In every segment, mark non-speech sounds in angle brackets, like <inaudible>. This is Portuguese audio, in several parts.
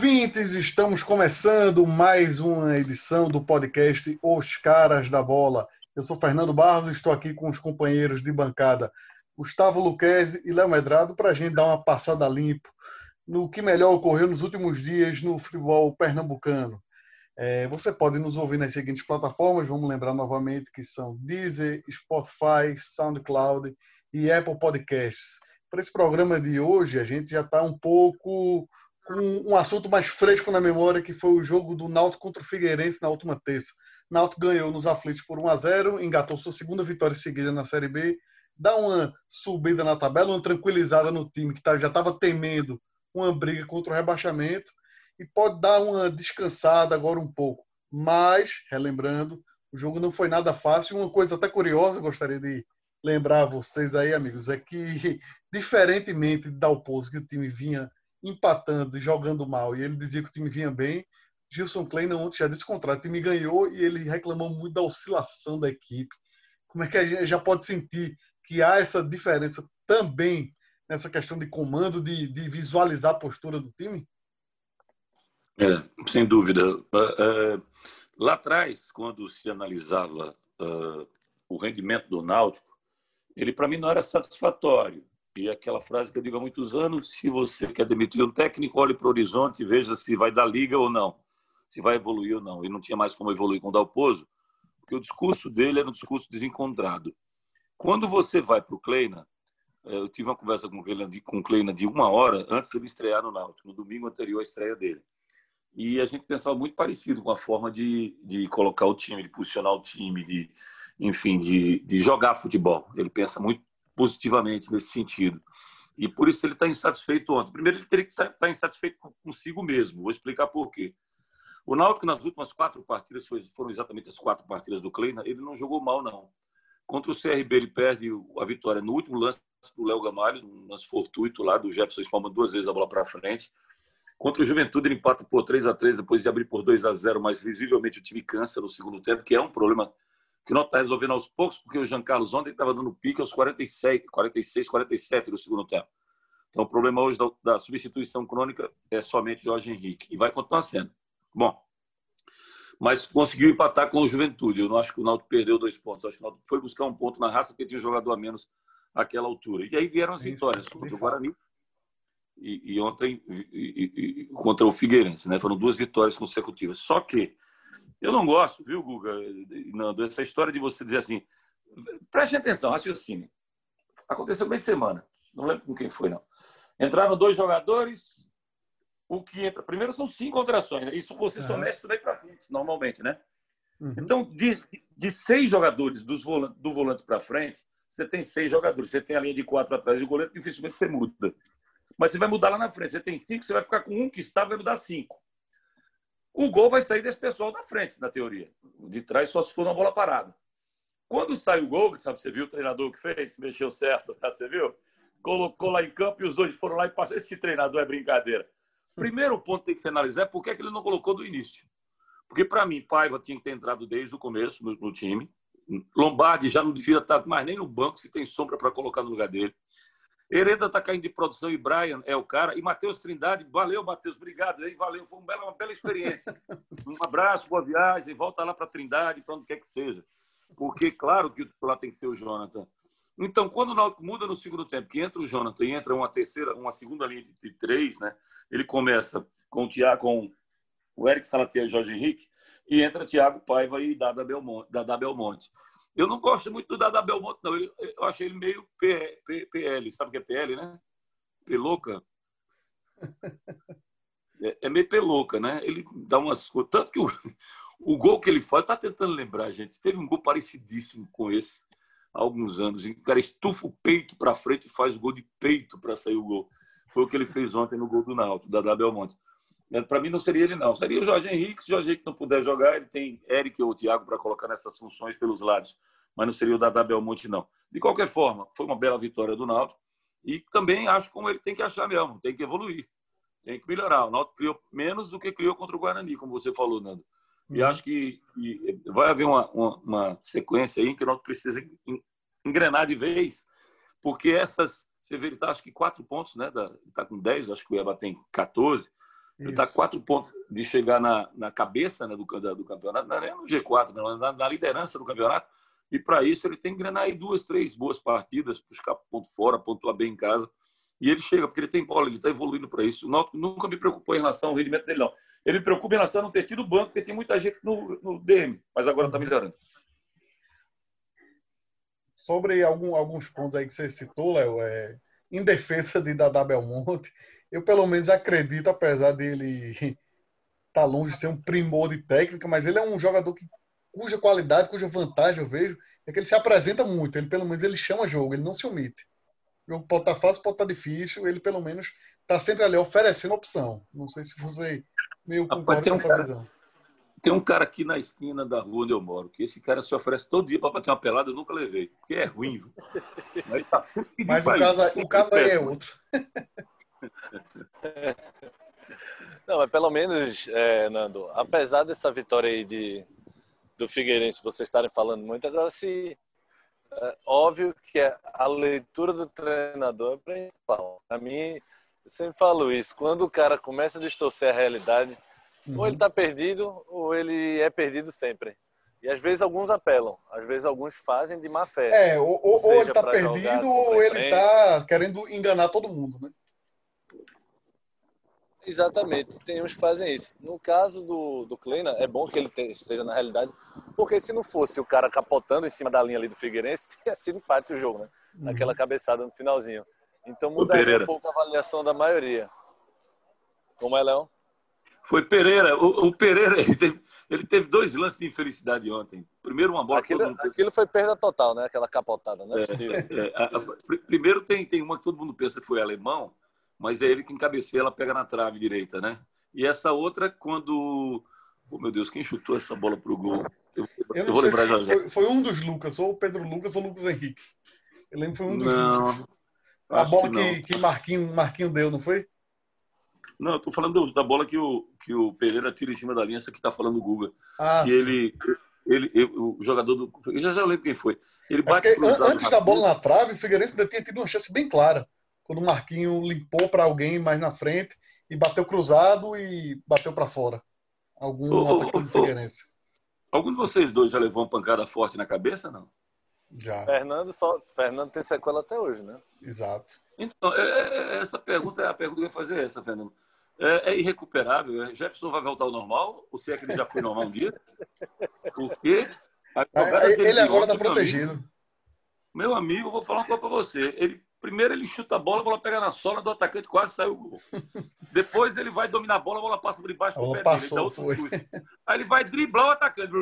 Ouvintes! Estamos começando mais uma edição do podcast Os Caras da Bola. Eu sou Fernando Barros e estou aqui com os companheiros de bancada Gustavo Luquezzi e Léo Medrado para a gente dar uma passada limpo no que melhor ocorreu nos últimos dias no futebol pernambucano. É, você pode nos ouvir nas seguintes plataformas, vamos lembrar novamente que são Deezer, Spotify, SoundCloud e Apple Podcasts. Para esse programa de hoje, a gente já está um pouco um, um assunto mais fresco na memória, que foi o jogo do Náutico contra o Figueirense na última terça. Náutico ganhou nos aflitos por 1 a 0 engatou sua segunda vitória seguida na Série B, dá uma subida na tabela, uma tranquilizada no time que tá, já estava temendo uma briga contra o rebaixamento e pode dar uma descansada agora um pouco. Mas, relembrando, o jogo não foi nada fácil. Uma coisa até curiosa, gostaria de lembrar a vocês aí, amigos, é que, <laughs> diferentemente de Dalpozo, que o time vinha empatando e jogando mal, e ele dizia que o time vinha bem. Gilson Kleina ontem já disse o contrário, o time ganhou e ele reclamou muito da oscilação da equipe. Como é que a gente já pode sentir que há essa diferença também nessa questão de comando, de, de visualizar a postura do time? É, sem dúvida. Uh, uh, lá atrás, quando se analisava uh, o rendimento do Náutico, ele para mim não era satisfatório. E aquela frase que eu digo há muitos anos: se você quer demitir um técnico, olhe para o horizonte e veja se vai dar liga ou não, se vai evoluir ou não. E não tinha mais como evoluir com o Dalpozo, porque o discurso dele era um discurso desencontrado. Quando você vai para o Kleina, eh, eu tive uma conversa com o Kleina, de, uma hora antes dele estrear no Náutico, no domingo anterior à estreia dele. E a gente pensava muito parecido com a forma de, de colocar o time, de posicionar o time, de, enfim, de, de jogar futebol. Ele pensa muito positivamente nesse sentido. E por isso ele está insatisfeito ontem. Primeiro, ele teria que estar tá insatisfeito consigo mesmo. Vou explicar por quê. O Náutico, nas últimas quatro partidas, foram exatamente as quatro partidas do Kleina, ele não jogou mal, não. Contra o CRB, ele perde a vitória no último lance do Léo Gamalho, um lance fortuito lá do Jefferson Spalma, duas vezes a bola para frente. Contra o Juventude, ele empata por 3 a 3 depois de abrir por 2 a 0 mas visivelmente o time cansa no segundo tempo, que é um problema que não está resolvendo aos poucos, porque o Jean Carlos ontem estava dando pique aos 46, 46, 47 no segundo tempo. Então, o problema hoje da, da substituição crônica é somente Jorge Henrique, e vai continuar sendo. Bom, mas conseguiu empatar com o Juventude. Eu não acho que o Náutico perdeu dois pontos. Eu acho que o Náutico foi buscar um ponto na raça porque tinha um jogador a menos àquela altura. E aí vieram as vitórias contra o Guarani e, e ontem e, e, contra o Figueirense. Né? Foram duas vitórias consecutivas. Só que eu não gosto, viu, Guga, Nando, essa história de você dizer assim, preste atenção, raciocínio. Aconteceu bem semana, não lembro com quem foi, não. Entraram dois jogadores, o que entra. Primeiro são cinco alterações, né? isso você uhum. só mexe daí para frente, normalmente, né? Uhum. Então, de, de seis jogadores dos do volante para frente, você tem seis jogadores. Você tem a linha de quatro atrás do goleiro, dificilmente você muda. Mas você vai mudar lá na frente. Você tem cinco, você vai ficar com um que está, vai mudar cinco. O gol vai sair desse pessoal da frente, na teoria. De trás só se for uma bola parada. Quando sai o gol, sabe, você viu o treinador que fez? Mexeu certo, você viu? Colocou lá em campo e os dois foram lá e passaram. Esse treinador é brincadeira. Primeiro ponto que tem que se analisar é por que, ele não colocou do início. Porque, para mim, Paiva tinha que ter entrado desde o começo no, no time. Lombardi já não devia estar mais nem no banco, se tem sombra para colocar no lugar dele. Hereda está caindo de produção e Brian é o cara. E Matheus Trindade, valeu, Matheus, obrigado. Aí, valeu, foi uma bela, uma bela experiência. <laughs> Um abraço, boa viagem, volta lá para Trindade, para onde quer que seja. Porque, claro que titular tem que ser o Jonathan. Então, quando o Náutico muda no segundo tempo, que entra o Jonathan e entra uma terceira, uma segunda linha de, três, né? Ele começa com o Thiago, com o Eric Salatiel e Jorge Henrique, e entra Thiago Paiva e Dada Belmonte. Dada Belmonte. Eu não gosto muito do Dada Belmonte, não. Eu achei ele meio PL. Sabe o que é PL, né? Pelouca. <laughs> É, é meio pelouca, né? Ele dá umas Tanto que o, o gol que ele faz, tá tentando lembrar, gente. Teve um gol parecidíssimo com esse há alguns anos. o cara estufa o peito para frente e faz o gol de peito para sair o gol. Foi o que ele fez ontem no gol do Náutico, da Belmonte. É, para mim não seria ele, não. Seria o Jorge Henrique. Se o Jorge Henrique não puder jogar, ele tem Eric ou o Thiago para colocar nessas funções pelos lados. Mas não seria o Dadá Belmonte, não. De qualquer forma, foi uma bela vitória do Náutico. E também acho como ele tem que achar mesmo. Tem que evoluir. Tem que melhorar. O Náutico criou menos do que criou contra o Guarani, como você falou, Nando. E uhum. acho que, que, vai haver uma, uma, uma, sequência aí que o Náutico precisa engrenar de vez, porque essas... Você vê, ele está, acho que quatro pontos, né? Está com 10, acho que o Eba tem 14 Ele está quatro pontos de chegar na, na cabeça né, do, do campeonato, não é no G4, não, na, na liderança do campeonato. E para isso ele tem que ganhar aí duas, três boas partidas, buscar ponto fora, pontuar bem em casa. E ele chega, porque ele tem bola, ele está evoluindo para isso. O Náutico nunca me preocupou em relação ao rendimento dele, não. Ele me preocupa em relação a não ter tido banco, porque tem muita gente no, no DM, mas agora está melhorando. Sobre algum, alguns pontos aí que você citou, Léo, é, em defesa de Dada Belmonte, eu pelo menos acredito, apesar dele estar <laughs> tá longe de ser um primor de técnica, mas ele é um jogador que, cuja qualidade, cuja vantagem eu vejo, é que ele se apresenta muito. Ele pelo menos ele chama jogo, ele não se omite. O jogo pode estar tá fácil, pode estar tá difícil, ele pelo menos está sempre ali oferecendo opção. Não sei se você meio concorda com essa cara, visão. Tem um cara aqui na esquina da rua onde eu moro, que esse cara se oferece todo dia para bater uma pelada, eu nunca levei, porque é ruim. <laughs> Mas, tá Mas o, caso, o caso aí é outro. <laughs> Não, mas pelo menos, é, Nando, apesar dessa vitória aí de, do Figueirense, vocês estarem falando muito, agora se é, óbvio que a leitura do treinador é principal. Para mim, eu sempre falo isso, quando o cara começa a distorcer a realidade, uhum. ou ele está perdido, ou ele é perdido sempre. E às vezes alguns apelam, às vezes alguns fazem de má fé. É, ou, ou, ou ele está perdido, ou ele está querendo enganar todo mundo, né? Exatamente, tem uns que fazem isso. No caso do, do Kleina, é bom que ele esteja na realidade, porque se não fosse o cara capotando em cima da linha ali do Figueirense, <laughs> teria sido empate o jogo, né? Uhum. Naquela cabeçada no finalzinho. Então mudaria um pouco a avaliação da maioria. Como é, Léo? Foi Pereira. O, o Pereira, <laughs> ele teve, ele teve, dois lances de infelicidade ontem. Primeiro, uma bola. Aquilo, aquilo foi perda total, né? Aquela capotada, não é, é possível. É, a, a, primeiro, tem, tem uma que todo mundo pensa que foi alemão, mas é ele que encabeceia, ela pega na trave direita, né? E essa outra, quando. Oh, meu Deus, quem chutou essa bola pro gol? Eu, eu, eu vou lembrar já. Foi, foi, um dos Lucas, ou o Pedro Lucas ou o Lucas Henrique. Eu lembro que foi um dos não, Lucas. A bola que, que, que Marquinho, Marquinho deu, não foi? Não, eu tô falando da bola que o, que o Pereira tira em cima da linha, essa que tá falando o Guga. Ah, que ele, ele, ele, o jogador do. Eu já, já lembro quem foi. Ele bate é antes da bola na trave, o Figueirense ainda tinha tido uma chance bem clara quando o Marquinho limpou para alguém mais na frente e bateu cruzado e bateu para fora. Algum ô, atacante do Figueirense. Algum de vocês dois já levou uma pancada forte na cabeça, não? Já. Fernando, só, Fernando tem sequela até hoje, né? Exato. Então, é, é, é essa pergunta é a pergunta que eu ia fazer essa, Fernando. É, é, irrecuperável. Jefferson vai voltar ao normal? Ou se é que ele já foi normal um dia? Porque ele agora está protegido. Amigo, meu amigo, vou falar uma coisa para você. Ele Primeiro ele chuta a bola, a bola pega na sola do atacante, quase saiu o gol. <laughs> Depois ele vai dominar a bola, a bola passa por embaixo do pé passou, dele. Aí ele vai driblar o atacante.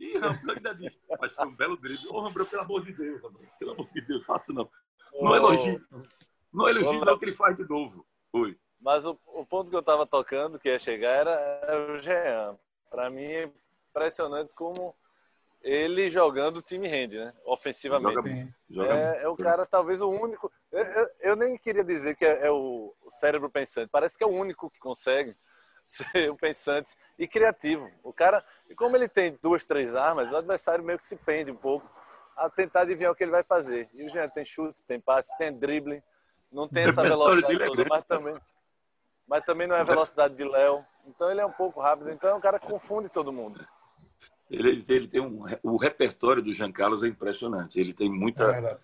Ih, Rambro, ainda diz. Mas foi um belo drible. Ô, Rambro, pelo amor de Deus, Rambro. Pelo amor de Deus, faço não. Não oh. elogio. Não elogio não que ele faz de novo. Oi. Mas o, o ponto que eu estava tocando, que ia chegar, era, era o Jean. Para mim é impressionante como ele jogando o time rende, né? Ofensivamente. Joga, joga é, é, o cara, talvez o único. Eu, eu, eu nem queria dizer que é, é o, cérebro pensante. Parece que é o único que consegue <laughs> ser o pensante e criativo. O cara, e como ele tem duas, três armas, o adversário meio que se pende um pouco a tentar adivinhar o que ele vai fazer. E o Jean tem chute, tem passe, tem drible, não tem essa velocidade toda, mas também, mas também não é a velocidade de Léo. Então ele é um pouco rápido. Então é um cara que confunde todo mundo. Ele, ele tem um, o repertório do Jean Carlos é impressionante. Ele tem muita, é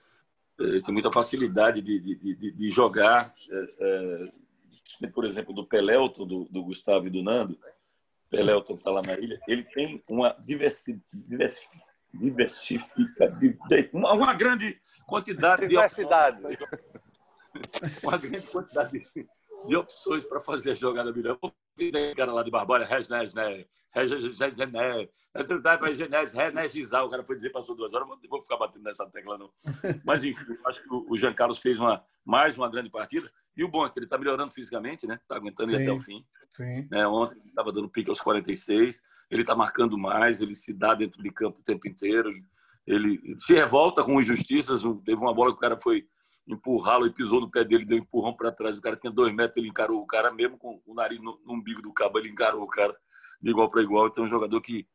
ele tem muita facilidade de, de, de, de jogar. É, é, por exemplo, do Pelelton, do, do, Gustavo e do Nando, Pelelton está lá na ilha, ele tem uma diversi, diversi, diversifica, uma, uma grande quantidade diversidade. de <laughs> uma grande quantidade de, de opções para fazer a jogada melhor. Cara lá de Barbalha, Resnes, né? Renegizar, o cara foi dizer, passou duas horas, não vou ficar batendo nessa tecla, não. Mas, enfim, acho que o Jean Carlos fez uma, mais uma grande partida. E o bom é que ele está melhorando fisicamente, né? Está aguentando sim, até o fim. Sim. Né? Ontem estava dando pique aos 46. Ele está marcando mais, ele se dá dentro de campo o tempo inteiro. Ele, ele se revolta com injustiças. Teve uma bola que o cara foi empurrá-lo e pisou no pé dele, deu um empurrão para trás. O cara tinha dois metros, ele encarou o cara, mesmo com o nariz no, no umbigo do cabo, ele encarou o cara de igual para igual. Então, é um jogador que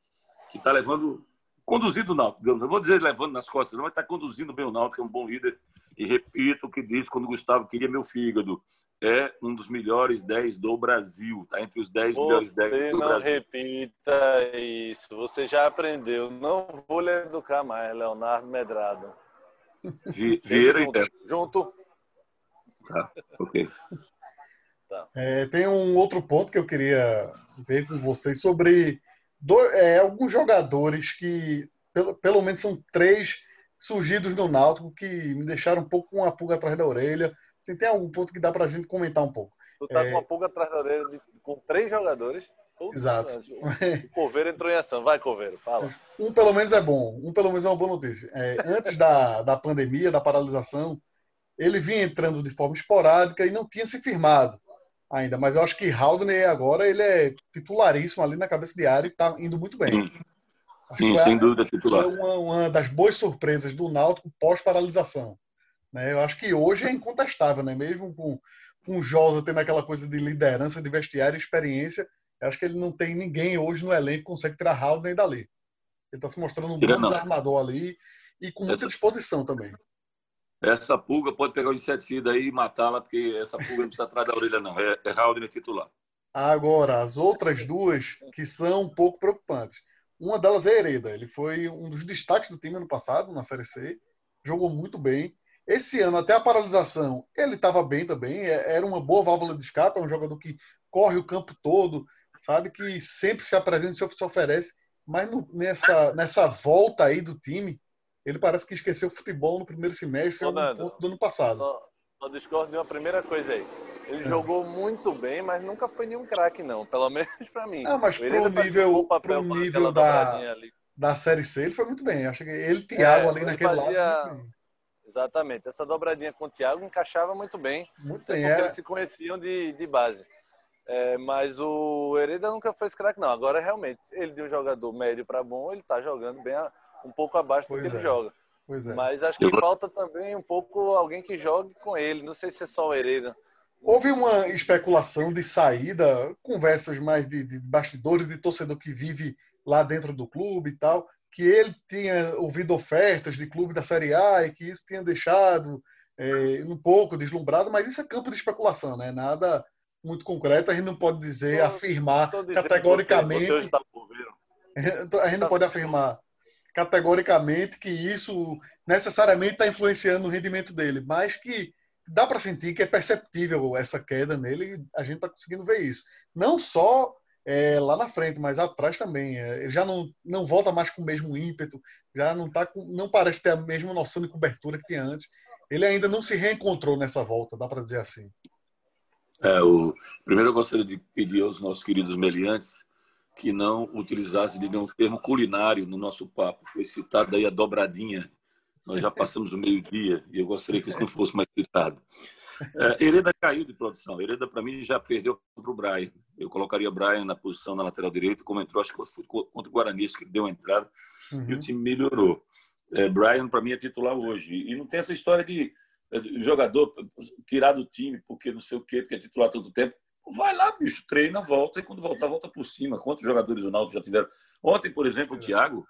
está levando, conduzindo o Náutico. Eu não vou dizer levando nas costas, não, mas está conduzindo bem o Náutico, é um bom líder E repito o que disse quando o Gustavo queria meu fígado. É um dos melhores 10 do Brasil. Está entre os 10 melhores 10 do Brasil. Você não repita isso. Você já aprendeu. Não vou lhe educar mais, Leonardo Medrado. Vi, Vieira junto, junto. Tá, ok. Tá. É, tem um outro ponto que eu queria ver com vocês sobre dois, é, alguns jogadores que, pelo, pelo menos são três surgidos no Náutico que me deixaram um pouco com uma pulga atrás da orelha. Assim, tem algum ponto que dá para a gente comentar um pouco? Tu tá é... com uma pulga atrás da orelha de, com três jogadores. Exato. O Coveiro entrou em ação. Vai, Coveiro, fala. Um pelo menos é bom. Um pelo menos é uma boa notícia. É, antes da, da pandemia, da paralisação, ele vinha entrando de forma esporádica e não tinha se firmado ainda. Mas eu acho que Haldane agora ele é titularíssimo ali na cabeça de área e está indo muito bem. Sim, Sim sem dúvida titular. É uma, uma, das boas surpresas do Náutico pós-paralisação. Né? Eu acho que hoje é incontestável, né? mesmo com, com o Josa tendo aquela coisa de liderança, de vestiário e experiência. Eu acho que ele não tem ninguém hoje no elenco que consegue tirar Haldane dali. Ele está se mostrando um bom desarmador ali e com muita disposição também. Essa pulga pode pegar o inseticida aí e matá-la, porque essa pulga não precisa atrás da orelha, não. É, é Haldner titular. Agora, as outras duas que são um pouco preocupantes. Uma delas é Hereda. Ele foi um dos destaques do time ano passado, na Série C. Jogou muito bem. Esse ano, até a paralisação, ele estava bem também. É, era uma boa válvula de escape. É um jogador que corre o campo todo, sabe? Que sempre se apresenta, sempre se oferece. Mas no, nessa, nessa volta aí do time, ele parece que esqueceu futebol no primeiro semestre, no ponto do ano passado. Só, só discordo de uma primeira coisa aí. Ele é. jogou muito bem, mas nunca foi nenhum craque, não. Pelo <laughs> menos para mim. Não, mas pro nível, pro nível da, da Série C, ele foi muito bem. Acho que ele e Thiago é, ali naquele fazia... lado. Exatamente. Essa dobradinha com o Thiago encaixava muito bem. Muito bem. Porque é... eles se conheciam de, de base. É, mas o Hereda nunca foi esse craque, não. Agora, realmente, ele de um jogador médio para bom, ele está jogando bem um pouco abaixo pois do que é. ele joga. É. Mas acho que falta também um pouco alguém que jogue com ele. Não sei se é só o Hereda. Houve uma especulação de saída, conversas mais de, de bastidores, de torcedor que vive lá dentro do clube e tal, que ele tinha ouvido ofertas de clube da Série A e que isso tinha deixado é, um pouco deslumbrado, mas isso é campo de especulação, né? Nada muito concreto, a gente não pode dizer, tô, afirmar tô categoricamente. Você, você <laughs> a gente não pode afirmar categoricamente que isso necessariamente está influenciando o rendimento dele, mas que dá para sentir que é perceptível essa queda nele a gente está conseguindo ver isso. Não só é, lá na frente, mas atrás também. É, ele já não, não volta mais com o mesmo ímpeto, já não, tá com, não parece ter a mesma noção de cobertura que tinha antes. Ele ainda não se reencontrou nessa volta, dá para dizer assim. É, o... Primeiro eu gostaria de pedir aos nossos queridos meliantes que não utilizasse de nenhum termo culinário no nosso papo. Foi citada aí a dobradinha. Nós já passamos o meio-dia e eu gostaria que isso não fosse mais citado. É, Hereda caiu de produção. Hereda, para mim, já perdeu para o Brian. Eu colocaria Brian na posição na lateral direita, como entrou, acho que foi contra o Guarani, que deu a entrada, uhum. e o time melhorou. É, Brian, para mim, é titular hoje. E não tem essa história de, de jogador tirar do time porque não sei o quê, porque é titular todo tempo. Vai lá, bicho, treina, volta, e quando voltar, volta por cima. Quantos jogadores do Náutico já tiveram? Ontem, por exemplo, o Thiago,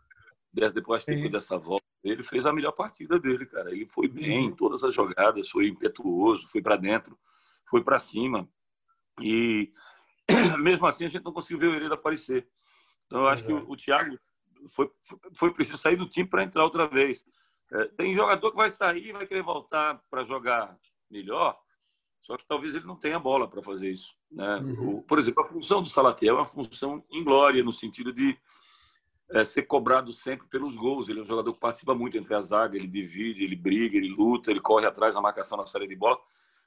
depois dessa volta, ele fez a melhor partida dele, cara. Ele foi bem em todas as jogadas, foi impetuoso, foi para dentro, foi para cima. E <clears throat> mesmo assim a gente não conseguiu ver o Hereda aparecer. Então eu acho que o, o Thiago foi, foi preciso sair do time para entrar outra vez. É, tem jogador que vai sair e vai querer voltar para jogar melhor, só que talvez ele não tenha bola para fazer isso. Né? Uhum. O, por exemplo, a função do Salatiel é uma função inglória, no sentido de é, ser cobrado sempre pelos gols. Ele é um jogador que participa muito entre a zaga, ele divide, ele briga, ele luta, ele corre atrás da marcação na série de bola.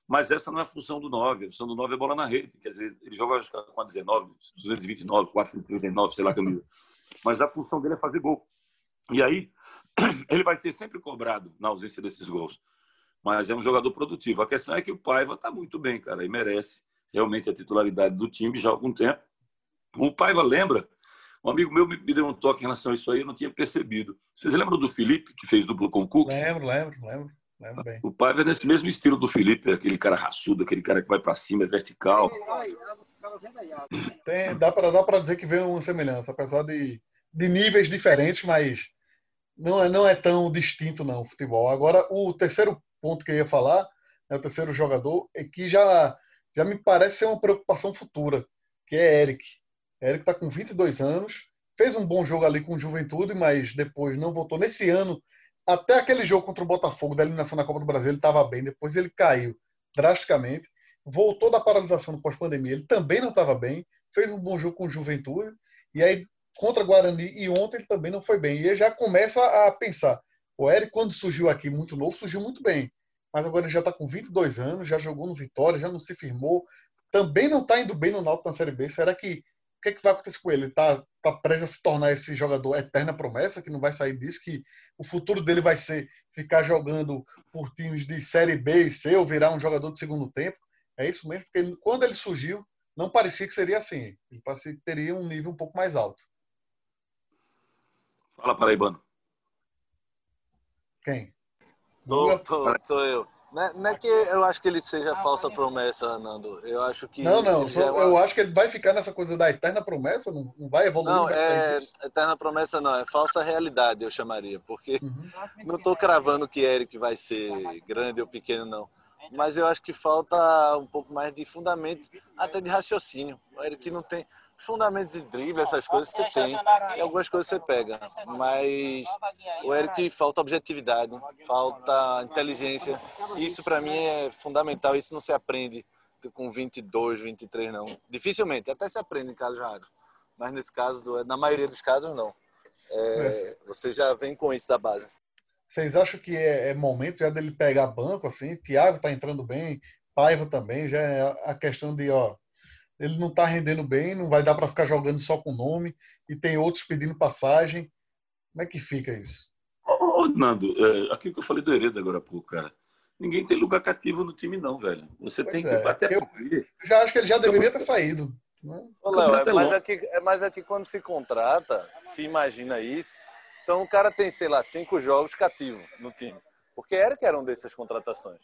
Mas essa não é a função do 9. A função do 9 é bola na rede. Quer dizer, ele joga com a 19, 229, 439, sei lá, camisa. Mas a função dele é fazer gol. E aí, <clears throat> ele vai ser sempre cobrado na ausência desses gols mas é um jogador produtivo. A questão é que o Paiva está muito bem, cara, e merece realmente a titularidade do time já há algum tempo. O Paiva lembra, um amigo meu me deu um toque em relação a isso aí, eu não tinha percebido. Vocês lembram do Felipe, que fez duplo com o Cook? Lembro, lembro, lembro. lembro bem. O Paiva é nesse mesmo estilo do Felipe, aquele cara raçudo, aquele cara que vai para cima, é vertical. Tem, dá para dizer que vem uma semelhança, apesar de, de níveis diferentes, mas não é, não é tão distinto não o futebol. Agora, o terceiro ponto que eu ia falar, né, o terceiro jogador, é que já, já me parece ser uma preocupação futura, que é Eric. Eric está com 22 anos, fez um bom jogo ali com Juventude, mas depois não voltou. Nesse ano, até aquele jogo contra o Botafogo da eliminação na Copa do Brasil, ele estava bem, depois ele caiu drasticamente, voltou da paralisação do pós-pandemia, ele também não estava bem, fez um bom jogo com Juventude, e aí contra Guarani e ontem ele também não foi bem. E ele já começa a pensar, o Eric, quando surgiu aqui muito novo, surgiu muito bem. Mas agora ele já está com 22 anos, já jogou no Vitória, já não se firmou. Também não está indo bem no Náutico na Série B. Será que o que, é que vai acontecer com ele? Está tá prestes a se tornar esse jogador eterna promessa, que não vai sair disso, que o futuro dele vai ser ficar jogando por times de Série B e C ou virar um jogador de segundo tempo. É isso mesmo, porque quando ele surgiu, não parecia que seria assim. Ele parecia que teria um nível um pouco mais alto. Fala, Paraibano. Quem? Tô, tô, sou eu. Não é, não é, que eu acho que ele seja falsa promessa, Nando. Eu acho que. Não, não. Só, é uma... Eu acho que ele vai ficar nessa coisa da eterna promessa, não, não vai evoluir. Não, é, eterna promessa não, é falsa realidade, eu chamaria. Porque uhum. não estou cravando que Eric vai ser grande ou pequeno, não mas eu acho que falta um pouco mais de fundamento, até de raciocínio. Ele que não tem fundamentos de drible, essas coisas você tem, e algumas coisas você pega, mas o Eric falta objetividade, falta inteligência. Isso para mim é fundamental, isso não se aprende com 22, 23 não. Dificilmente, até se aprende em casos raros, mas nesse caso, na maioria dos casos não. É, você já vem com isso da base. Vocês acham que é, é, momento já dele pegar banco assim? Thiago tá entrando bem, Paiva também, já é a questão de, ó, ele não tá rendendo bem, não vai dar para ficar jogando só com nome e tem outros pedindo passagem. Como é que fica isso? Ô, Nando, é, aquilo que eu falei do Hereda agora há pouco, cara. Ninguém tem lugar cativo no time, não, velho. Você pois tem que. É, até eu, já acho que ele já deveria ter saído. Né? Ô, Léo, é, mas, aqui, é mais aqui quando se contrata, se imagina isso então o cara tem, sei lá, cinco jogos cativo no time. Porque Eric era um dessas contratações.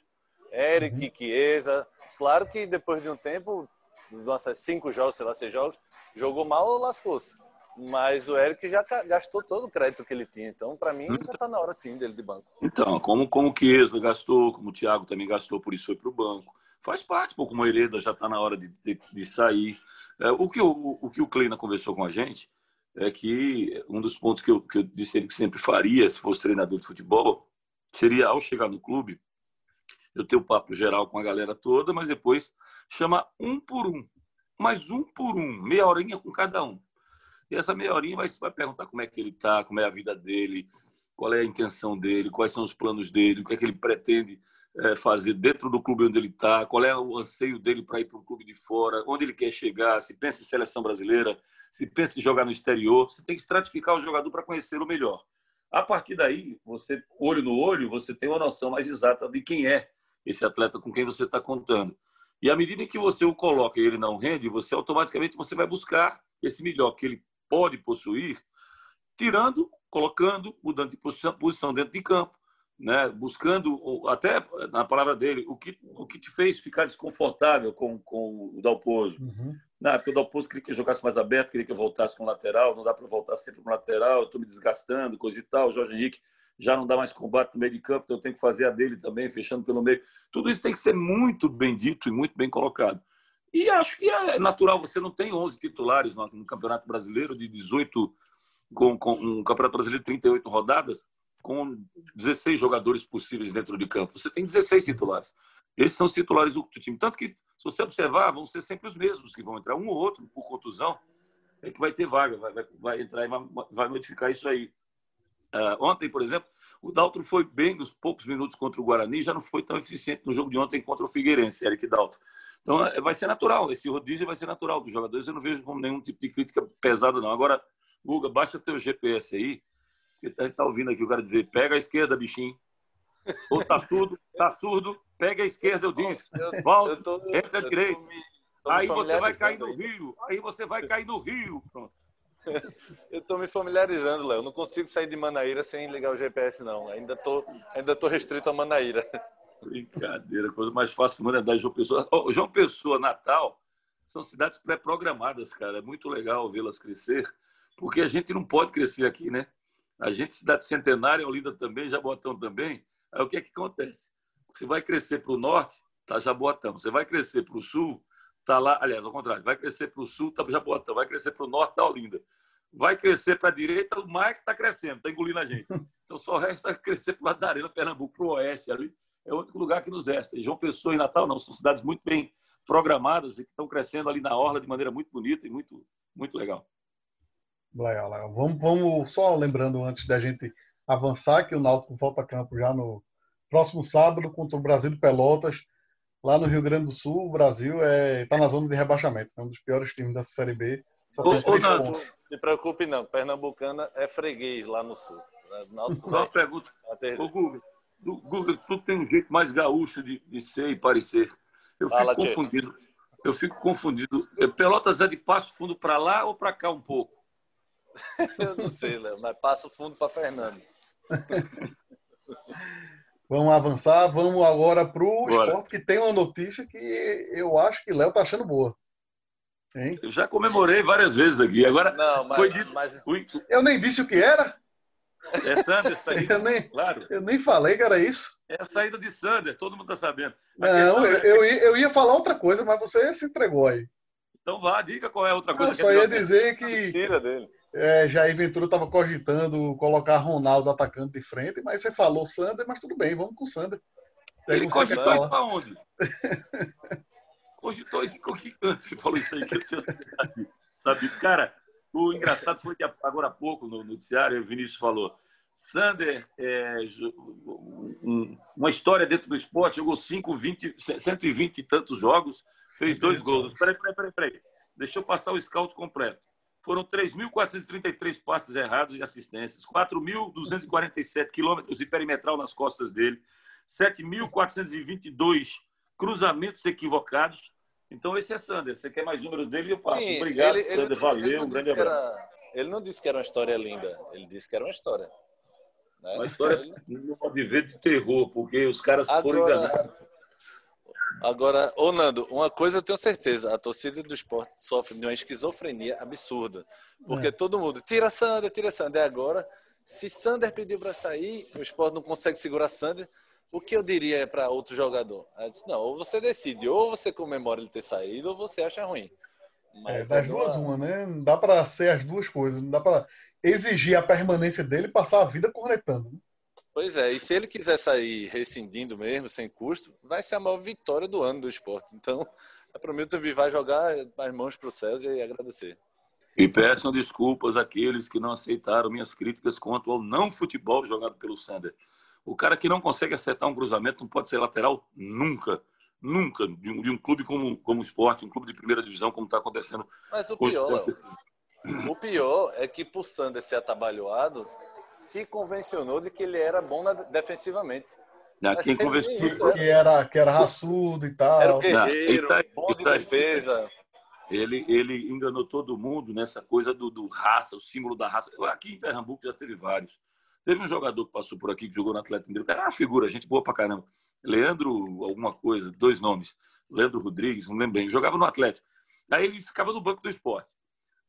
Eric, uhum. Chiesa. Claro que depois de um tempo, nossas cinco jogos, sei lá, seis jogos, jogou mal ou lascou-se. Mas o Eric já gastou todo o crédito que ele tinha. Então, para mim, já está na hora sim dele de banco. Então, como, como o Chiesa gastou, como o Thiago também gastou, por isso foi para o banco. Faz parte, pô, como o Hereda já está na hora de, de, de sair. É, o, que o, o que o Kleina conversou com a gente é que um dos pontos que eu, que eu disse que sempre faria, se fosse treinador de futebol, seria, ao chegar no clube, eu ter o papo geral com a galera toda, mas depois chamar um por um, mais um por um, meia horinha com cada um. E essa meia horinha vai, vai perguntar como é que ele está, como é a vida dele, qual é a intenção dele, quais são os planos dele, o que é que ele pretende é, fazer dentro do clube onde ele está, qual é o anseio dele para ir para um clube de fora, onde ele quer chegar, se pensa em seleção brasileira, se pensa em jogar no exterior, você tem que estratificar o jogador para conhecê-lo melhor. A partir daí, você olho no olho, você tem uma noção mais exata de quem é esse atleta com quem você está contando. E à medida que você o coloca e ele não rende, você automaticamente você vai buscar esse melhor que ele pode possuir, tirando, colocando, mudando de posição, dentro de campo, né? buscando, até na palavra dele, o que, o que te fez ficar desconfortável com, com o Dalpozo. Uhum. Não, porque o Dalpozo queria que eu jogasse mais aberto, queria que eu voltasse com lateral, não dá para voltar sempre com lateral, estou me desgastando, coisa e tal. O Jorge Henrique já não dá mais combate no meio de campo, então eu tenho que fazer a dele também, fechando pelo meio. Tudo isso tem que ser muito bem dito e muito bem colocado. E acho que é natural, você não tem 11 titulares no, no Campeonato Brasileiro de 18, com, com um Campeonato Brasileiro de 38 rodadas, com 16 jogadores possíveis dentro de campo. Você tem 16 titulares. Esses são os titulares do time. Tanto que, se você observar, vão ser sempre os mesmos que vão entrar. Um ou outro, por contusão, é que vai ter vaga, vai, vai, vai entrar e vai, vai modificar isso aí. Uh, ontem, por exemplo, o Dalton foi bem nos poucos minutos contra o Guarani, já não foi tão eficiente no jogo de ontem contra o Figueirense, Eric Dalton. Então, é, vai ser natural, esse rodízio vai ser natural dos jogadores. Eu não vejo como nenhum tipo de crítica pesada, não. Agora, Guga, baixa teu GPS aí, a gente tá ouvindo aqui o cara dizer, pega a esquerda, bichinho. Ou tá surdo, tá surdo, pega a esquerda, eu disse. Volta, tô, entra a direita. Aí você vai cair no rio. Aí você vai cair no rio. Pronto. <laughs> Eu estou me familiarizando, Léo. Não consigo sair de Manaíra sem ligar o GPS, não. Ainda tô, ainda tô restrito a Manaíra. Brincadeira, coisa mais fácil do mundo é João Pessoa. Oh, João Pessoa, Natal, são cidades pré-programadas, cara. É muito legal vê-las crescer, porque a gente não pode crescer aqui, né? A gente, cidade centenária, Olinda também, Jabotão também. Aí o que é que acontece? Você vai crescer para o norte, tá Jaboatão. Você vai crescer para o sul, tá lá. Aliás, ao contrário, vai crescer para o sul, tá Jaboatão. Vai crescer para o norte, tá Olinda. Vai crescer para a direita, o mar que está crescendo, está engolindo a gente. <laughs> Então só resta crescer para o lado da Arena, Pernambuco, para o oeste ali. É o único lugar que nos resta. E João Pessoa e Natal não, são cidades muito bem programadas e que estão crescendo ali na orla de maneira muito bonita e muito, muito legal. Legal, legal. Vamos, vamos só lembrando antes da gente avançar que o Náutico volta a campo já no próximo sábado contra o Brasil de Pelotas, lá no Rio Grande do Sul. O Brasil está é, tá na zona de rebaixamento, é um dos piores times da Série B. Só tem três ô, pontos. Não se preocupe não, Pernambucana é freguês lá no Sul. Náutico Só uma pergunta. Ô, Google, Google, tu tem um jeito mais gaúcho de, de ser e parecer. Eu fico Fala, confundido. Tia. Eu fico confundido. É, Pelotas é de passo fundo para lá ou para cá um pouco? <laughs> Eu não sei, Léo, mas passo fundo para Fernando. <laughs> Vamos avançar, vamos agora para o esporte que tem uma notícia que eu acho que Léo tá achando boa. Hein? Eu já comemorei várias vezes aqui. Agora não, mas, foi dito. Mas... Eu nem disse o que era. É Sanders saída, <laughs> eu nem, claro. Eu nem falei que era isso. É a saída de Sanders, todo mundo está sabendo. A não, eu, é... eu, ia, eu ia falar outra coisa, mas você se entregou aí. Então vá, diga qual é a outra coisa. Eu só ia dizer que. Tira dele é, Jair Ventura estava cogitando colocar Ronaldo atacando de frente, mas você falou Sander, mas tudo bem, vamos com o Sander. Ele <laughs> cogitou isso para onde? cogitou isso com que canto que falou isso aí que eu tinha sabe? Cara, o engraçado foi que agora há pouco no noticiário o Vinícius falou Sander, é, uma história dentro do esporte, jogou 5, 20, 120 e tantos jogos, fez dois gols. Peraí, peraí, peraí, peraí. Deixa eu passar o scout completo foram 3.433 passes errados de assistências, 4.247 quilômetros de perimetral nas costas dele, 7.422 cruzamentos equivocados. Então, esse é Sander. Você quer mais números dele? Eu faço. Sim, Obrigado, ele, Sander. Ele, Valeu, ele um grande abraço. Era, ele não disse que era uma história linda, ele disse que era uma história. Né? Uma história ele... pode ver de terror, porque os caras Agora... foram enganados. Agora, ô Nando, uma coisa eu tenho certeza, a torcida do esporte sofre de uma esquizofrenia absurda. Porque é. todo mundo, tira Sander, tira Sander. Agora, se Sander pediu para sair, o esporte não consegue segurar Sander, o que eu diria para outro jogador? Eu disse, não, ou você decide, ou você comemora ele ter saído, ou você acha ruim. Mas é, das agora... duas, uma, né? Não dá para ser as duas coisas. Não dá para exigir a permanência dele e passar a vida cornetando. Né? Pois é, e se ele quiser sair rescindindo mesmo, sem custo, vai ser a maior vitória do ano do esporte. Então, a Promilton vai jogar as mãos para os céus e agradecer. E peçam desculpas àqueles que não aceitaram minhas críticas quanto ao não futebol jogado pelo Sander. O cara que não consegue acertar um cruzamento não pode ser lateral nunca. Nunca. De um, de um clube como, como o esporte, um clube de primeira divisão, como está acontecendo. Mas o pior, o pior é que por Sander ser atabalhoado, se convencionou de que ele era bom na, defensivamente. Já, quem conversou isso, que, era, que era raçudo e tal. Era o guerreiro, tá, bom de tá, defesa. Ele, ele enganou todo mundo nessa coisa do, do raça, o símbolo da raça. Aqui em Pernambuco já teve vários. Teve um jogador que passou por aqui, que jogou no Atlético Mineiro, era uma figura, gente boa pra caramba. Leandro, alguma coisa, dois nomes. Leandro Rodrigues, não lembro bem, jogava no Atlético. Aí ele ficava no banco do esporte.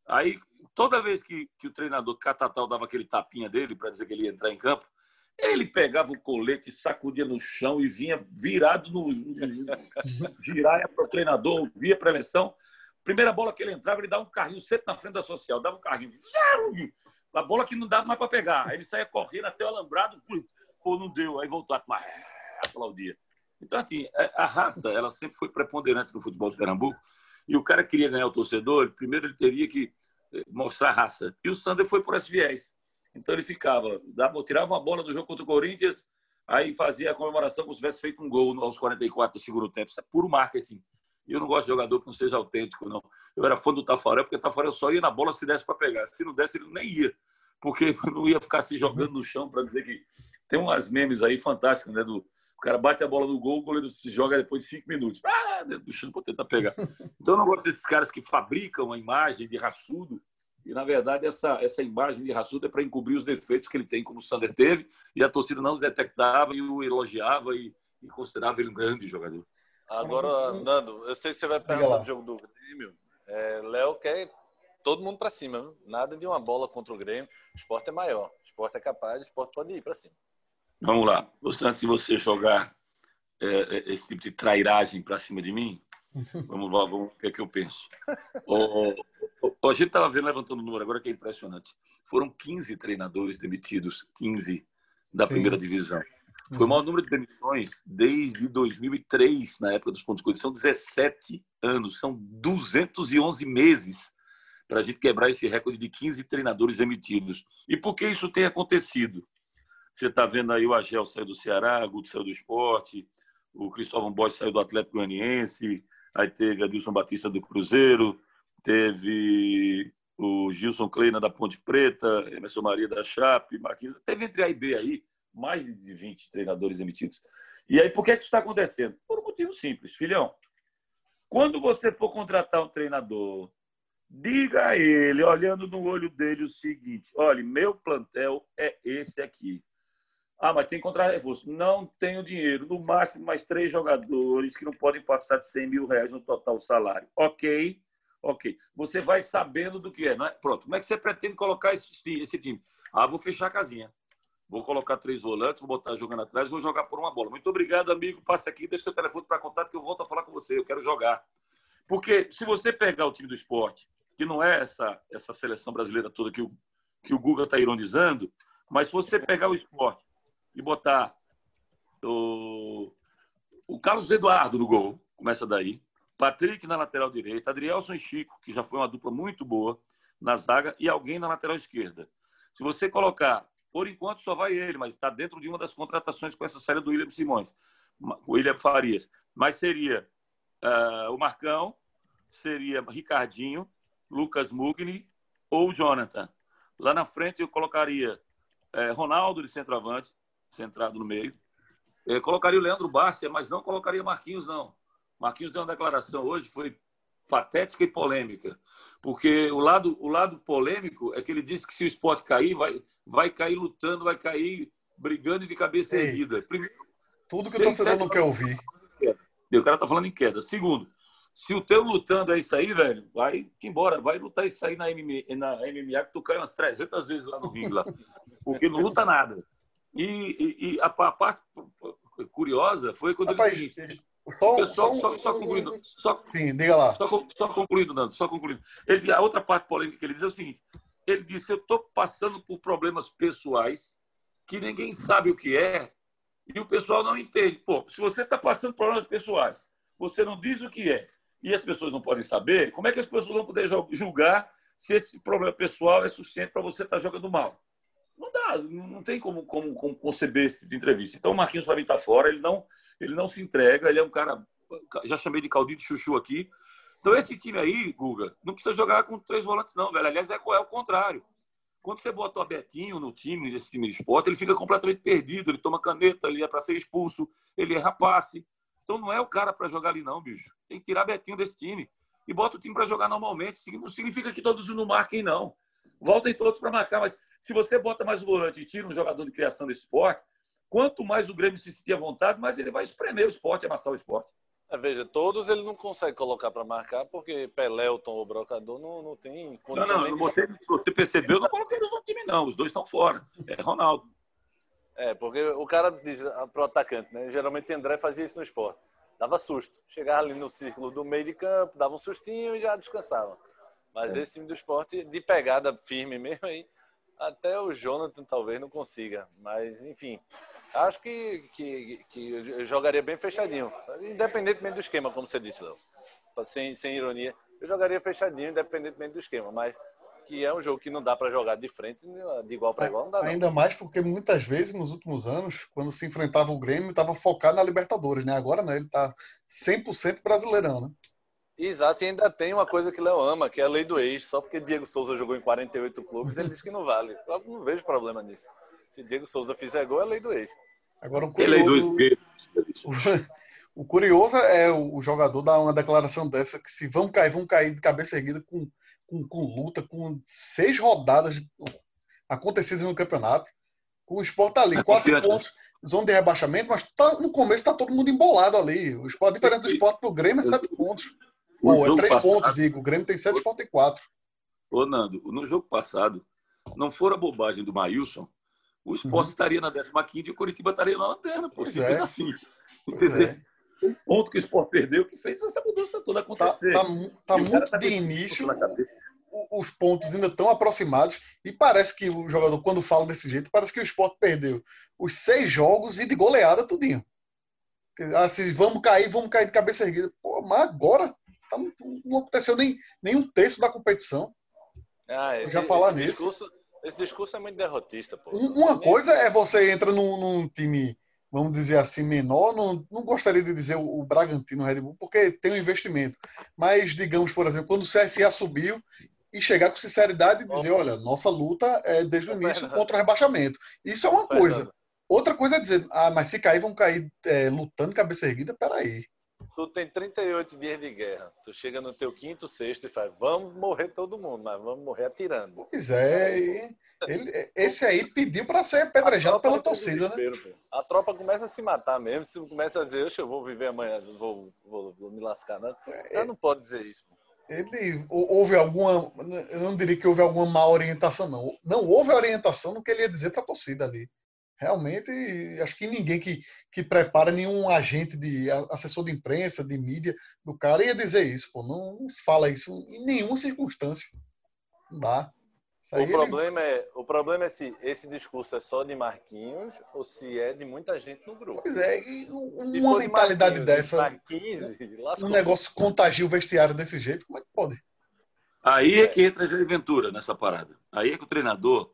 Aí, toda vez que, que o treinador Catatal dava aquele tapinha dele para dizer que ele ia entrar em campo, ele pegava o colete, sacudia no chão e vinha virado no. giraia para o treinador, via para a eleição. Primeira bola que ele entrava, ele dava um carrinho sempre na frente da social, dava um carrinho. A bola que não dava mais para pegar. Aí ele saía correndo até o alambrado, pô, não deu. Aí voltou a aplaudia. Então, assim, a raça, ela sempre foi preponderante no futebol de Pernambuco e o cara queria ganhar o torcedor, primeiro ele teria que eh, mostrar raça. E o Sander foi por esse viés. Então ele ficava, dava, tirava uma bola do jogo contra o Corinthians, aí fazia a comemoração como se tivesse feito um gol aos 44 do segundo tempo. Isso é puro marketing. E eu não gosto de jogador que não seja autêntico, não. Eu era fã do Tafarel, porque o Tafarel só ia na bola se desse para pegar. Se não desse, ele nem ia. Porque <laughs> não ia ficar se jogando no chão para dizer que. Tem umas memes aí fantásticas, né? Do, o cara bate a bola no gol, o goleiro se joga depois de cinco minutos. Ah, chão para tentar pegar. <laughs> Então eu não gosto desses caras que fabricam a imagem de raçudo. E, na verdade, essa, essa imagem de raçudo é para encobrir os defeitos que ele tem, como o Sander teve, e a torcida não detectava e o elogiava e, e considerava ele um grande jogador. Agora, Nando, eu sei que você vai perguntar do jogo do Grêmio. É, Léo quer todo mundo para cima. Viu? Nada de uma bola contra o Grêmio. O esporte é maior. O esporte é capaz, o esporte pode ir para cima. Vamos lá. Antes de você jogar é, é, esse tipo de trairagem para cima de mim? <laughs> Vamos lá, vamos, o que é que eu penso? o, o, a gente estava vendo, levantando o número agora, que é impressionante. Foram 15 treinadores demitidos, 15 da Sim. primeira divisão. Foi o uhum. maior número de demissões desde 2003, na época dos pontos corridos. São 17 anos, são 211 meses para a gente quebrar esse recorde de 15 treinadores emitidos. E por que isso tem acontecido? Você está vendo aí o Agel saiu do Ceará, o Guto saiu do esporte, o Cristóvão Bosch saiu do Atlético Goianiense, aí teve a Dilson Batista do Cruzeiro, teve o Gilson Kleina da Ponte Preta, Emerson Maria da Chape, Marquinhos, teve entre A e B aí mais de 20 treinadores emitidos. E aí, por que, que isso está acontecendo? Por um motivo simples, filhão. Quando você for contratar um treinador, diga a ele, olhando no olho dele, o seguinte: olha, meu plantel é esse aqui. Ah, mas tem que encontrar reforço. Não tenho dinheiro. No máximo, mais três jogadores que não podem passar de 100 mil reais no total salário. Ok, ok. Você vai sabendo do que é, não é? Pronto. Como é que você pretende colocar esse, esse time? Ah, vou fechar a casinha. Vou colocar três volantes, vou botar jogando atrás, vou jogar por uma bola. Muito obrigado, amigo. Passe aqui, deixa seu telefone para contato que eu volto a falar com você. Eu quero jogar. Porque se você pegar o time do esporte, que não é essa, essa seleção brasileira toda que o, que o Guga está ironizando, mas se você pegar o esporte e botar o, o Carlos Eduardo no gol, começa daí, Patrick na lateral direita, Adrielson e Chico, que já foi uma dupla muito boa na zaga, e alguém na lateral esquerda. Se você colocar por enquanto só vai ele, mas está dentro de uma das contratações com essa série do William Simões, o William Farias. Mas seria uh, o Marcão, seria Ricardinho, Lucas Mugni ou Jonathan. Lá na frente eu colocaria uh, Ronaldo de centroavante, centrado no meio. Eu colocaria o Leandro Bárcia, mas não colocaria Marquinhos, não. Marquinhos deu uma declaração hoje, foi patética e polêmica. Porque o lado, o lado polêmico é que ele disse que se o esporte cair, vai, vai cair lutando, vai cair brigando de cabeça Ei, erguida. Primeiro, tudo que o torcedor não quer ouvir. O cara tá falando em queda. Segundo, se o teu lutando é isso aí, velho, vai embora, vai lutar isso aí na MMA, na MMA que tu cai umas 300 vezes lá no ringue, lá, porque não luta nada. E, e, e a, a, parte curiosa foi quando Rapaz, ele disse, só, pessoal, só, só, só concluindo. Só, Sim, diga lá. Só, só concluindo, Nando, só concluindo. Ele, a outra parte polêmica que ele diz é o seguinte: ele disse, eu estou passando por problemas pessoais que ninguém sabe o que é e o pessoal não entende. Pô, se você está passando por problemas pessoais, você não diz o que é e as pessoas não podem saber, como é que as pessoas vão poder julgar se esse problema pessoal é suficiente para você estar tá jogando mal? Não dá, não tem como, como, como conceber esse tipo de entrevista. Então, o Marquinhos, para mim, está fora, ele não ele não se entrega, ele é um cara. Já chamei de caldinho chuchu aqui. Então, esse time aí, Guga, não precisa jogar com três volantes, não, velho. Aliás, é, é o contrário. Quando você bota o Betinho no time, nesse time de esporte, ele fica completamente perdido. Ele toma caneta, ele é para ser expulso, ele erra passe. Então, não é o cara para jogar ali, não, bicho. Tem que tirar Betinho desse time. E bota o time para jogar normalmente. Não significa que todos não marquem, não. Voltem todos para marcar, mas se você bota mais o volante e tira um jogador de criação desse esporte, quanto mais o Grêmio se sentir à vontade, mais ele vai espremer o esporte, amassar o esporte. É, veja, todos ele não consegue colocar para marcar, porque Pelé, o Tom, o Brocador não, não tem condição. Não, não, você, você percebeu, não coloquei no time, não. Os dois estão fora. É Ronaldo. É, porque o cara diz pro atacante, né? Geralmente André fazia isso no esporte. Dava susto. Chegava ali no círculo do meio de campo, dava um sustinho e já descansava. Mas é. esse time do esporte, de pegada firme mesmo aí, até o Jonathan talvez não consiga. Mas, enfim, acho que, que, que eu jogaria bem fechadinho. Independentemente do esquema, como você disse, Léo. Sem, sem ironia. Eu jogaria fechadinho, independentemente do esquema. Mas que é um jogo que não dá para jogar de frente, de igual para igual, não dá. Ainda não. mais porque muitas vezes nos últimos anos, quando se enfrentava o Grêmio, estava focado na Libertadores, né? Agora não, ele está 100% brasileirão, né? Exato, e ainda tem uma coisa que Léo ama, que é a lei do ex. Só porque Diego Souza jogou em 48 clubes, ele diz que não vale. Eu não vejo problema nisso. Se Diego Souza fizer gol, é a lei do ex. Agora, o curioso, o, <laughs> o curioso é o jogador dar uma declaração dessa, que se vão cair, vão cair de cabeça erguida com, com, com luta, com seis rodadas acontecidas no campeonato. Com o Sport ali, quatro pontos, zona de rebaixamento, mas tá, no começo está todo mundo embolado ali. O Sport, a diferença do Sport para o Grêmio é sete pontos. Ou é três passado, pontos, digo. O Grêmio tem sete pontos e quatro. Ô, Nando, no jogo passado, não fora bobagem do Maílson, o esporte uhum. estaria na 15 e o Curitiba estaria na lanterna. Pô, simples é. assim. Entendeu? É. Ponto que o esporte perdeu que fez essa mudança toda tá, acontecer. Tá, tá, tá muito tá de início, os pontos ainda estão aproximados e parece que o jogador, quando fala desse jeito, parece que o esporte perdeu os seis jogos e de goleada tudinho. Assim, vamos cair, vamos cair de cabeça erguida. Pô, mas agora tá, não aconteceu nem, nem um terço da competição. Ah, esse, já falar esse nisso. Discurso, esse discurso é muito derrotista, pô. Uma coisa é você entra num, num time, vamos dizer assim, menor. Não, não gostaria de dizer o, o Bragantino Red Bull, porque tem um investimento. Mas, digamos, por exemplo, quando o CSA subiu e chegar com sinceridade e dizer, olha, nossa luta é desde o início contra o rebaixamento. Isso é uma coisa. Outra coisa é dizer, ah, mas se cair, vão cair é, lutando cabeça erguida, peraí. Tu tem 38 dias de guerra. Tu chega no teu quinto, sexto e faz, vamos morrer todo mundo, mas vamos morrer atirando. Pois é, ele, esse aí pediu para ser apedrejado pela torcida, né? A tropa começa a se matar mesmo, se começa a dizer, eu vou viver amanhã, vou, vou, vou me lascar. Não, é, não pode dizer isso. Pô. Ele houve alguma, eu não diria que houve alguma má orientação, não. Não houve orientação no que ele ia dizer para a torcida ali realmente acho que ninguém que, que prepara nenhum agente de assessor de imprensa, de mídia do cara ia dizer isso, pô, não, não se fala isso em nenhuma circunstância. Não dá. O problema, ele... é, o problema é se esse discurso é só de Marquinhos ou se é de muita gente no grupo. Pois é, e uma mentalidade de dessa. <laughs> um negócio contagia o vestiário desse jeito, como é que pode? Aí é que entra a Ventura nessa parada. Aí é que o treinador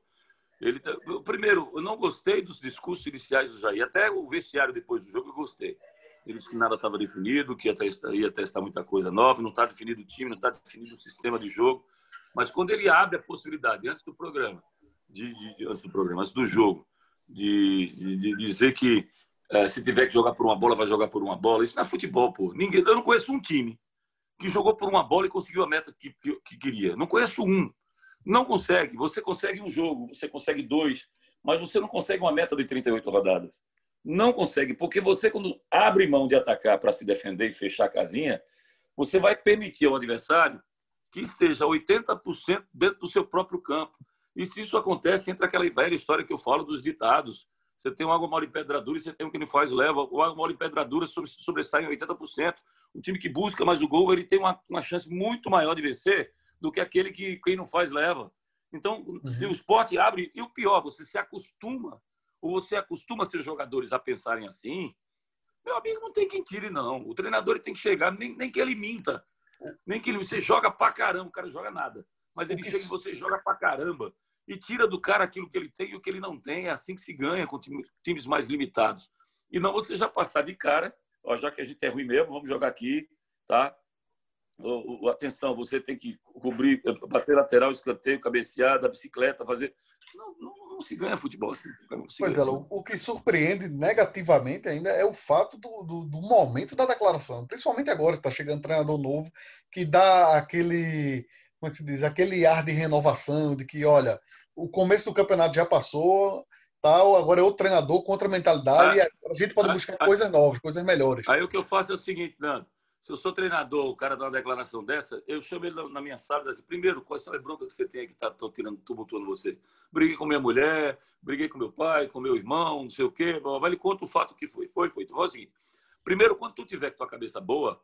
ele, tá, primeiro, eu não gostei dos discursos iniciais do Jair. Até o vestiário depois do jogo eu gostei. Ele disse que nada estava definido, que ia testar, ia testar muita coisa nova, não está definido o time, não está definido o sistema de jogo. Mas quando ele abre a possibilidade, antes do programa, de, de antes do programa, antes do jogo, de, de, de dizer que é, se tiver que jogar por uma bola, vai jogar por uma bola. Isso não é futebol, pô. Ninguém, eu não conheço um time que jogou por uma bola e conseguiu a meta que, que, que queria. Não conheço um. Não consegue. Você consegue um jogo, você consegue dois, mas você não consegue uma meta de 38 rodadas. Não consegue, porque você, quando abre mão de atacar para se defender e fechar a casinha, você vai permitir ao adversário que esteja 80% dentro do seu próprio campo. E se isso acontece, entra aquela velha história que eu falo dos ditados. Você tem um água mole em pedra dura e você tem um que não faz leva. O água mole em pedra dura sobressai em 80%. O time que busca mais o gol, ele tem uma, uma chance muito maior de vencer do que aquele que quem não faz leva. Então, uhum. se o esporte abre, e o pior, você se acostuma, ou você acostuma seus jogadores a pensarem assim, meu amigo, não tem quem tire, não. O treinador tem que chegar, nem, nem que ele minta, nem que ele, você joga pra caramba, o cara joga nada. Mas ele chega e você joga pra caramba e tira do cara aquilo que ele tem e o que ele não tem. É assim que se ganha com times mais limitados. E não você já passar de cara, ó, já que a gente é ruim mesmo, vamos jogar aqui, tá? Atenção, você tem que cobrir, bater lateral, escanteio, cabecear, da bicicleta, fazer. Não, não, não, se ganha futebol assim. Pois é, o, o, que surpreende negativamente ainda é o fato do, do, do momento da declaração, principalmente agora, está chegando um treinador novo, que dá aquele, como é que se diz, aquele ar de renovação, de que, olha, o começo do campeonato já passou, tal, agora é outro treinador, contra a mentalidade, ah, e a gente pode ah, buscar ah, coisas novas, coisas melhores. Aí o que eu faço é o seguinte, Nando se eu sou treinador, o cara dá uma declaração dessa, eu chamo ele na minha sala e assim, primeiro, quais são as broncas que você tem que estão tá, tirando, tumultuando você? Briguei com minha mulher, briguei com meu pai, com meu irmão, não sei o quê, vai ele conta o fato que foi. Foi, foi. Então, foi o seguinte, primeiro, quando tu tiver com tua cabeça boa,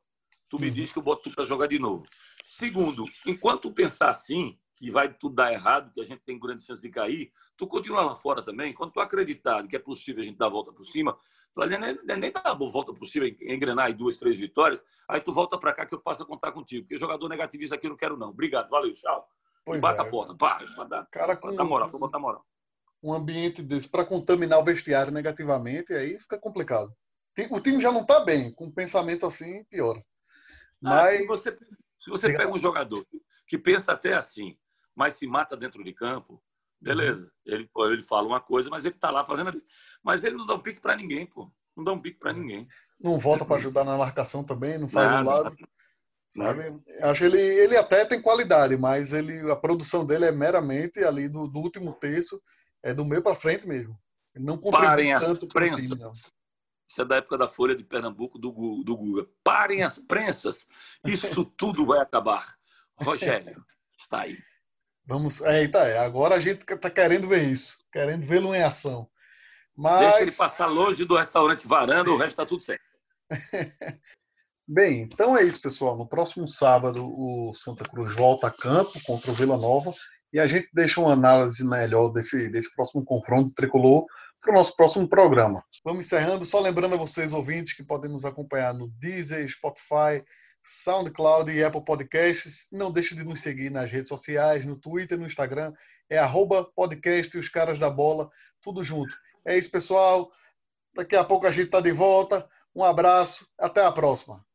tu me uhum. diz que eu boto tu para jogar de novo. Segundo, enquanto tu pensar assim, que vai tudo dar errado, que a gente tem grande chance de cair, tu continua lá fora também. Quando tu acreditar que é possível a gente dar a volta por cima, tu nem, nem dá a volta cima, engrenar aí duas, três vitórias, aí tu volta para cá que eu passo a contar contigo. Porque jogador negativista aqui eu não quero não. Obrigado, valeu, tchau. Pois bata é. a porta, pá, Cara com dá moral, pra botar moral. Um ambiente desse para contaminar o vestiário negativamente, aí fica complicado. O time já não está bem, com um pensamento assim, piora. Mas... Ah, se você, se você pega um jogador que pensa até assim, mas se mata dentro de campo, beleza. Uhum. Ele, ele fala uma coisa, mas ele está lá fazendo. Mas ele não dá um pique para ninguém, pô. Não dá um pique para ninguém. Não volta para ajudar na marcação também, não faz o um lado. Sabe? Acho que ele, ele até tem qualidade, mas ele, a produção dele é meramente ali do, do último terço, é do meio para frente mesmo. Ele não contribui Parem tanto para o time, não. Isso é da época da Folha de Pernambuco, do, do Guga. Parem as prensas. Isso <laughs> tudo vai acabar. Rogério, <laughs> está aí. Vamos. Eita, é, agora a gente está querendo ver isso, querendo vê-lo em ação. Mas... Deixa ele passar longe do restaurante varanda, o resto está tudo certo. <laughs> Bem, então é isso, pessoal. No próximo sábado, o Santa Cruz volta a campo contra o Vila Nova e a gente deixa uma análise melhor desse, desse próximo confronto tricolor para o nosso próximo programa. Vamos encerrando, só lembrando a vocês, ouvintes, que podem nos acompanhar no Deezer, Spotify, SoundCloud e Apple Podcasts. Não deixe de nos seguir nas redes sociais, no Twitter, no Instagram. É arroba podcast Os Caras da Bola, tudo junto. É isso, pessoal. Daqui a pouco a gente está de volta. Um abraço, até a próxima.